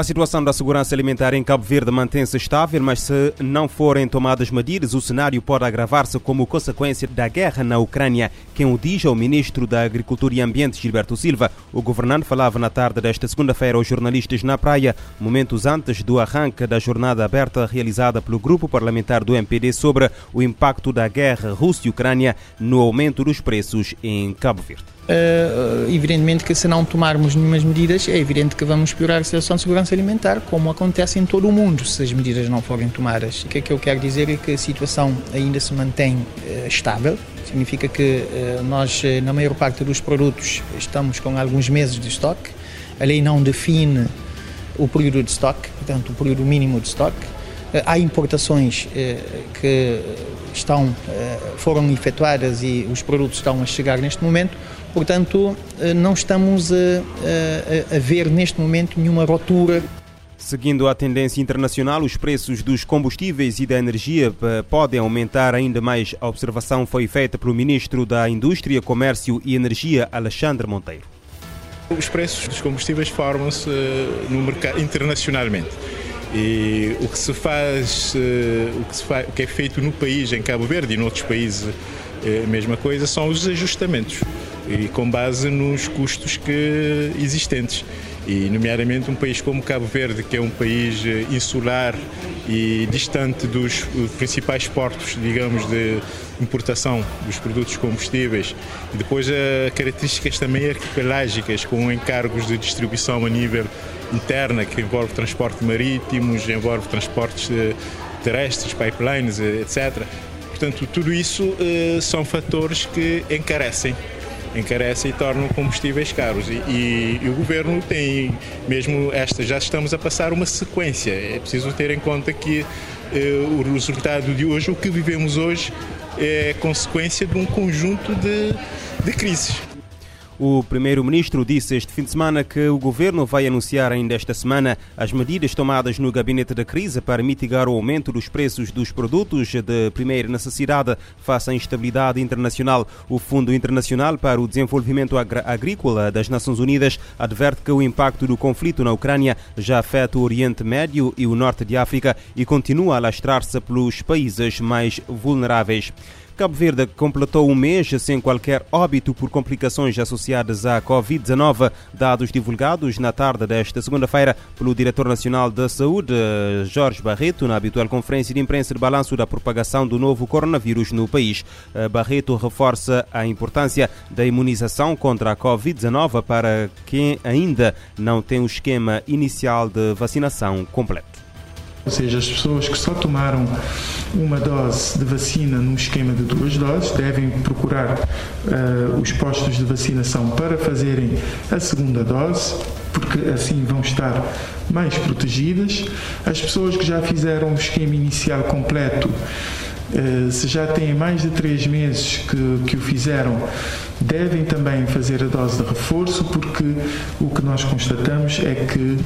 A situação da segurança alimentar em Cabo Verde mantém-se estável, mas se não forem tomadas medidas, o cenário pode agravar-se como consequência da guerra na Ucrânia. Quem o diz é o ministro da Agricultura e Ambiente, Gilberto Silva. O governante falava na tarde desta segunda-feira aos jornalistas na praia, momentos antes do arranque da jornada aberta realizada pelo grupo parlamentar do MPD sobre o impacto da guerra Rússia-Ucrânia no aumento dos preços em Cabo Verde. Uh, evidentemente que se não tomarmos nenhumas medidas, é evidente que vamos piorar a situação de segurança alimentar, como acontece em todo o mundo, se as medidas não forem tomadas. O que é que eu quero dizer é que a situação ainda se mantém uh, estável, significa que uh, nós, na maior parte dos produtos, estamos com alguns meses de estoque. A lei não define o período de estoque, portanto, o período mínimo de estoque. Há importações que estão, foram efetuadas e os produtos estão a chegar neste momento Portanto, eh, não estamos a, a, a ver neste momento nenhuma rotura Seguindo a tendência internacional, os preços dos combustíveis e da energia eh, podem aumentar ainda mais. A observação foi feita pelo ministro da Indústria, Comércio e Energia, Alexandre Monteiro. Os preços dos combustíveis formam-se eh, no mercado internacionalmente. E o que se faz, o que, se faz, o que é feito no país, em Cabo Verde e noutros países, a mesma coisa, são os ajustamentos e com base nos custos que existentes. E, nomeadamente, um país como Cabo Verde, que é um país eh, insular e distante dos principais portos, digamos, de importação dos produtos combustíveis, e depois uh, características também arquipelágicas, com encargos de distribuição a nível interna, que envolve transporte marítimos, envolve transportes terrestres, pipelines, etc. Portanto, tudo isso são fatores que encarecem encarece e tornam combustíveis caros. E, e, e, o governo tem mesmo esta, já estamos a passar uma sequência. É preciso ter em conta que eh, o resultado de hoje, o que vivemos hoje, é consequência de um conjunto de, de crises. O primeiro-ministro disse este fim de semana que o governo vai anunciar ainda esta semana as medidas tomadas no gabinete da crise para mitigar o aumento dos preços dos produtos de primeira necessidade face à instabilidade internacional. O Fundo Internacional para o Desenvolvimento Agrícola das Nações Unidas adverte que o impacto do conflito na Ucrânia já afeta o Oriente Médio e o Norte de África e continua a alastrar-se pelos países mais vulneráveis. Cabo Verde completou um mês sem qualquer óbito por complicações associadas à Covid-19, dados divulgados na tarde desta segunda-feira pelo Diretor Nacional da Saúde, Jorge Barreto, na habitual conferência de imprensa de balanço da propagação do novo coronavírus no país. Eh, Barreto reforça a importância da imunização contra a Covid-19 para quem ainda não tem o esquema inicial de vacinação completo. Ou seja, as pessoas que só tomaram uma dose de vacina num esquema de duas doses devem procurar uh, os postos de vacinação para fazerem a segunda dose, porque assim vão estar mais protegidas. As pessoas que já fizeram o esquema inicial completo se já têm mais de três meses que, que o fizeram, devem também fazer a dose de reforço, porque o que nós constatamos é que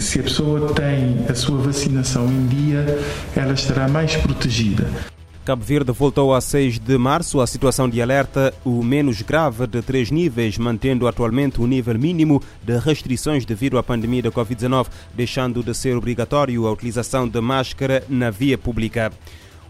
se a pessoa tem a sua vacinação em dia, ela estará mais protegida. Cabo Verde voltou a 6 de março à situação de alerta, o menos grave de três níveis, mantendo atualmente o nível mínimo de restrições devido à pandemia da Covid-19, deixando de ser obrigatório a utilização de máscara na via pública.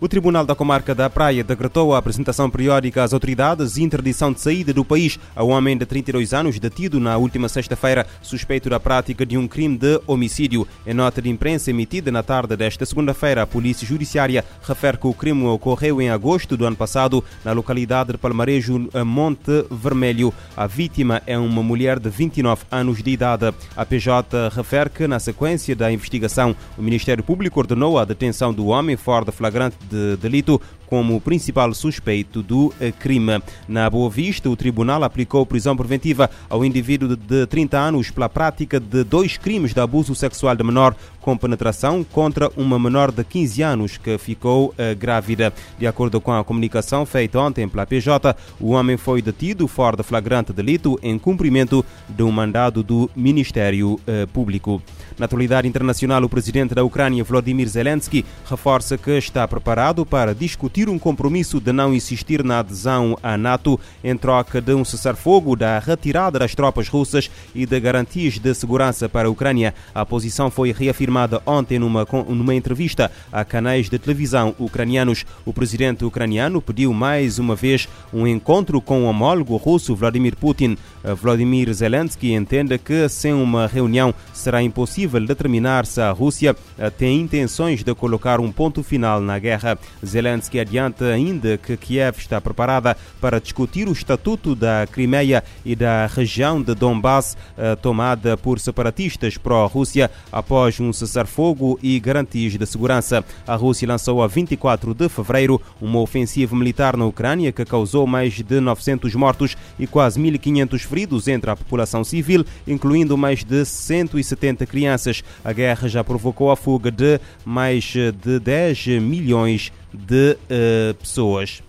O Tribunal da Comarca da Praia decretou a apresentação periódica às autoridades e interdição de saída do país a um homem de 32 anos detido na última sexta-feira, suspeito da prática de um crime de homicídio. Em nota de imprensa emitida na tarde desta segunda-feira, a Polícia Judiciária refere que o crime ocorreu em agosto do ano passado na localidade de Palmarejo, Monte Vermelho. A vítima é uma mulher de 29 anos de idade. A PJ refere que, na sequência da investigação, o Ministério Público ordenou a detenção do homem fora de flagrante de delito como principal suspeito do eh, crime. Na Boa Vista, o tribunal aplicou prisão preventiva ao indivíduo de 30 anos pela prática de dois crimes de abuso sexual de menor com penetração contra uma menor de 15 anos que ficou uh, grávida. De acordo com a comunicação feita ontem pela PJ, o homem foi detido fora de flagrante delito em cumprimento de um mandado do Ministério uh, Público. Na atualidade internacional, o presidente da Ucrânia, Vladimir Zelensky, reforça que está preparado para discutir um compromisso de não insistir na adesão à NATO em troca de um cessar-fogo da retirada das tropas russas e de garantias de segurança para a Ucrânia. A posição foi reafirmada ontem numa, numa entrevista a canais de televisão ucranianos. O presidente ucraniano pediu mais uma vez um encontro com o homólogo russo Vladimir Putin. Vladimir Zelensky entende que sem uma reunião será impossível possível determinar se a Rússia eh, tem intenções de colocar um ponto final na guerra. Zelensky adianta ainda que Kiev está preparada para discutir o estatuto da Crimeia e da região de Donbass eh, tomada por separatistas pró-Rússia após um cessar-fogo e garantias de segurança. A Rússia lançou a 24 de fevereiro uma ofensiva militar na Ucrânia que causou mais de 900 mortos e quase 1.500 feridos entre a população civil, incluindo mais de 170 crianças. A guerra já provocou a fuga de mais de 10 milhões de uh, pessoas.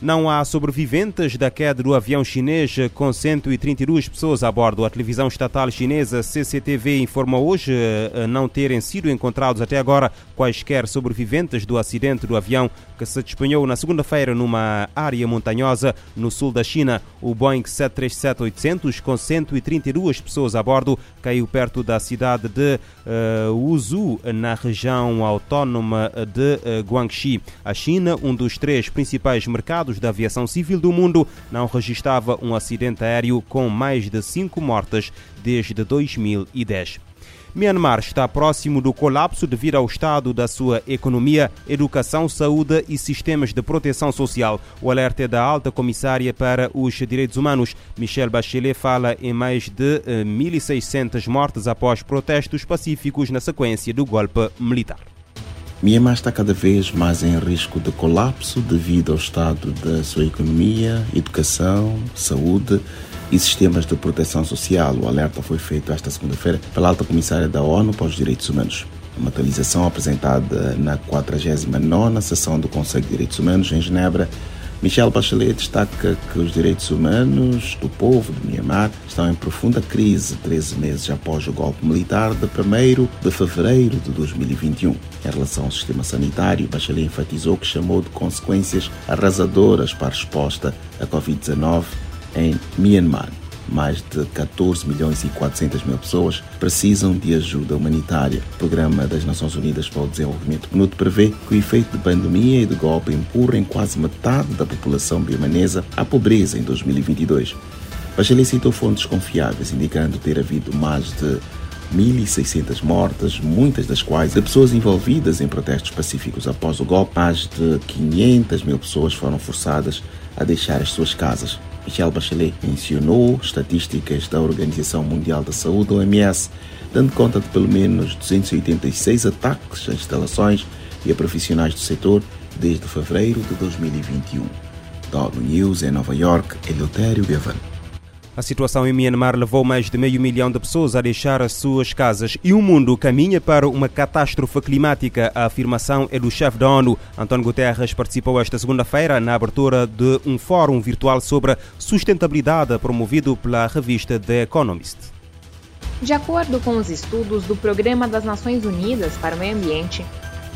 Não há sobreviventes da queda do avião chinês com 132 pessoas a bordo. A televisão estatal chinesa CCTV informa hoje eh, não terem sido encontrados até agora quaisquer sobreviventes do acidente do avião que se despenhou na segunda-feira numa área montanhosa no sul da China. O Boeing 737-800, com 132 pessoas a bordo, caiu perto da cidade de uh, Wuzhou, na região autónoma de uh, Guangxi. A China, um dos três principais mercados da aviação civil do mundo não registrava um acidente aéreo com mais de cinco mortes desde 2010. Myanmar está próximo do colapso devido ao estado da sua economia, educação, saúde e sistemas de proteção social. O alerta é da alta comissária para os direitos humanos. Michelle Bachelet fala em mais de 1.600 eh, mortes após protestos pacíficos na sequência do golpe militar. Myanmar está cada vez mais em risco de colapso devido ao estado da sua economia, educação, saúde e sistemas de proteção social. O alerta foi feito esta segunda-feira pela alta comissária da ONU para os Direitos Humanos. Uma atualização apresentada na 49ª sessão do Conselho de Direitos Humanos em Genebra Michel Bachelet destaca que os direitos humanos do povo de Myanmar estão em profunda crise 13 meses após o golpe militar de 1 de fevereiro de 2021. Em relação ao sistema sanitário, Bachelet enfatizou que chamou de consequências arrasadoras para a resposta à Covid-19 em Myanmar mais de 14 milhões e 400 mil pessoas precisam de ajuda humanitária. O Programa das Nações Unidas para o Desenvolvimento PNUD prevê que o efeito de pandemia e de golpe empurrem quase metade da população birmanesa à pobreza em 2022. Bachelet citou fontes confiáveis, indicando ter havido mais de 1.600 mortes, muitas das quais de pessoas envolvidas em protestos pacíficos após o golpe. Mais de 500 mil pessoas foram forçadas a deixar as suas casas. Michelle Bachelet mencionou estatísticas da Organização Mundial da Saúde, OMS, dando conta de pelo menos 286 ataques a instalações e a profissionais do setor desde fevereiro de 2021. Da News em Nova York, Eleutério Gavan. A situação em Myanmar levou mais de meio milhão de pessoas a deixar as suas casas e o mundo caminha para uma catástrofe climática. A afirmação é do chefe da ONU. António Guterres participou esta segunda-feira na abertura de um fórum virtual sobre sustentabilidade promovido pela revista The Economist. De acordo com os estudos do Programa das Nações Unidas para o Meio Ambiente,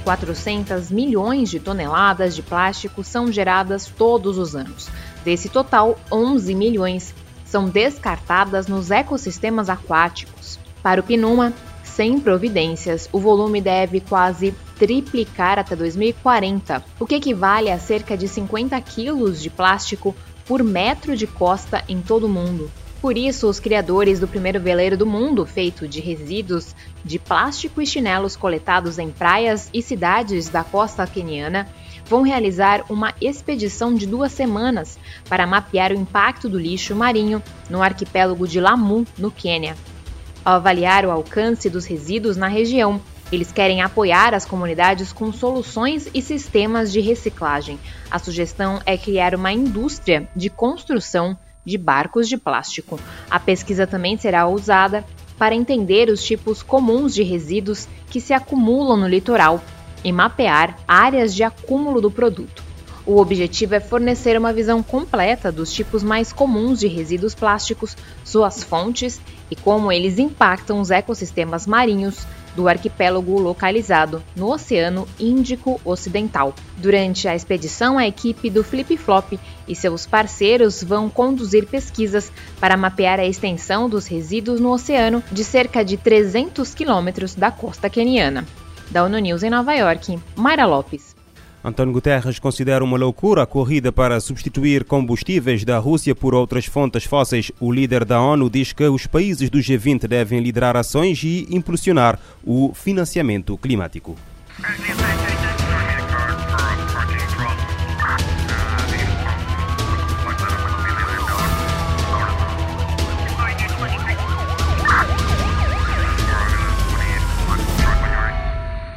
400 milhões de toneladas de plástico são geradas todos os anos. Desse total, 11 milhões são descartadas nos ecossistemas aquáticos. Para o PNUMA, sem providências, o volume deve quase triplicar até 2040, o que equivale a cerca de 50 quilos de plástico por metro de costa em todo o mundo. Por isso, os criadores do primeiro veleiro do mundo, feito de resíduos de plástico e chinelos coletados em praias e cidades da costa queniana, vão realizar uma expedição de duas semanas para mapear o impacto do lixo marinho no arquipélago de Lamu, no Quênia. Ao avaliar o alcance dos resíduos na região, eles querem apoiar as comunidades com soluções e sistemas de reciclagem. A sugestão é criar uma indústria de construção de barcos de plástico. A pesquisa também será usada para entender os tipos comuns de resíduos que se acumulam no litoral e mapear áreas de acúmulo do produto. O objetivo é fornecer uma visão completa dos tipos mais comuns de resíduos plásticos, suas fontes e como eles impactam os ecossistemas marinhos do arquipélago localizado no Oceano Índico Ocidental. Durante a expedição, a equipe do Flip Flop e seus parceiros vão conduzir pesquisas para mapear a extensão dos resíduos no oceano de cerca de 300 quilômetros da costa queniana. Da ONU News em Nova York, Mayra Lopes. António Guterres considera uma loucura a corrida para substituir combustíveis da Rússia por outras fontes fósseis. O líder da ONU diz que os países do G20 devem liderar ações e impulsionar o financiamento climático.